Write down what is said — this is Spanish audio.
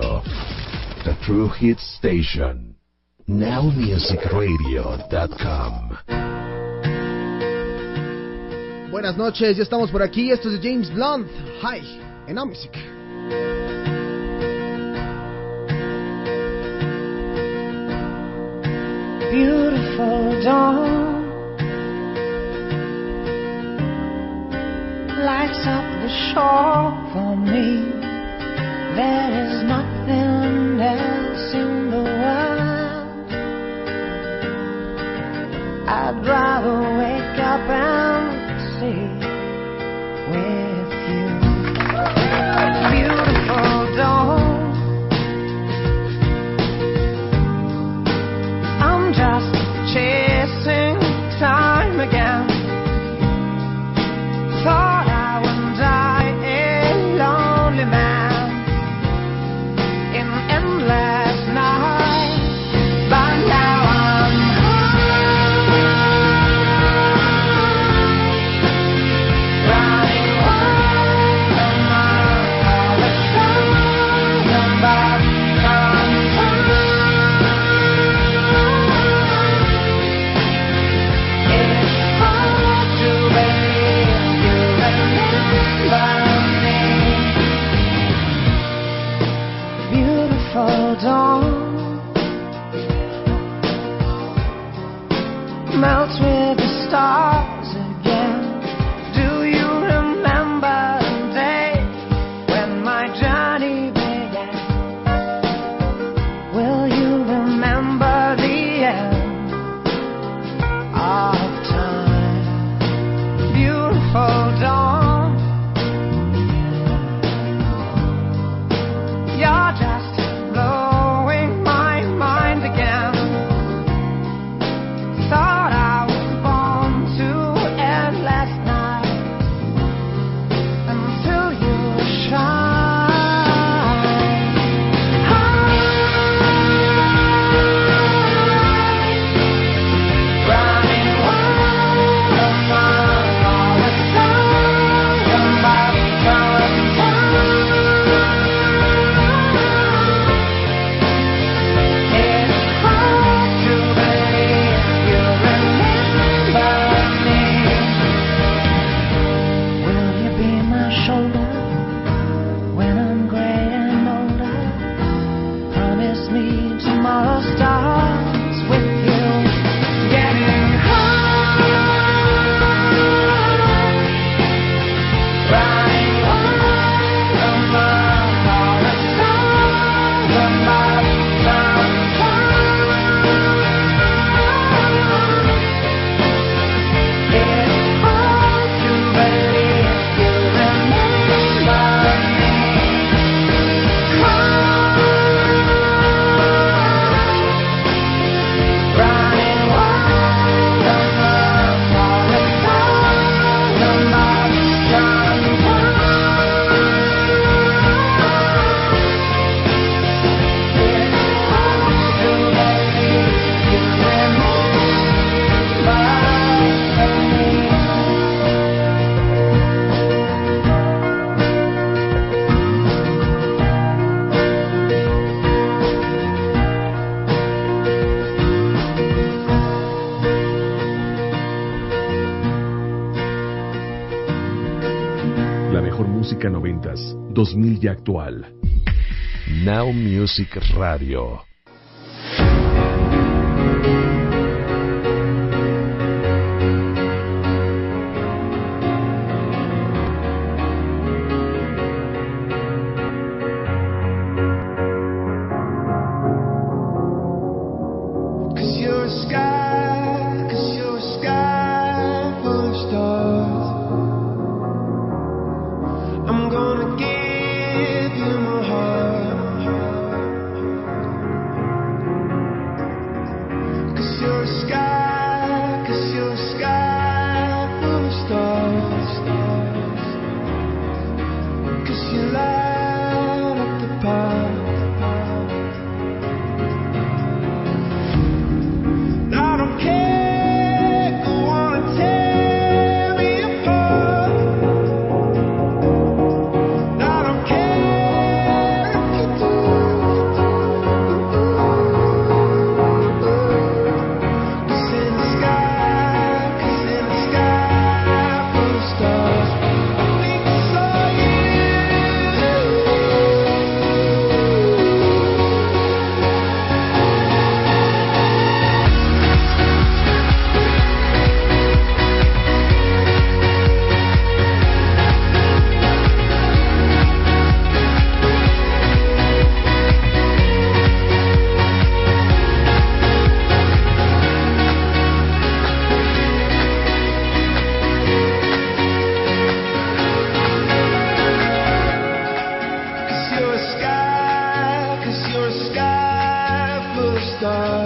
The True Hit Station. NowMusicRadio.com. Buenas noches, ya estamos por aquí. Esto es James Blunt. Hi, en Now Music. Beautiful dawn lights up the shore for me. Up and see with you. melts me mejor música noventas, 2000 y actual. Now Music Radio. sky.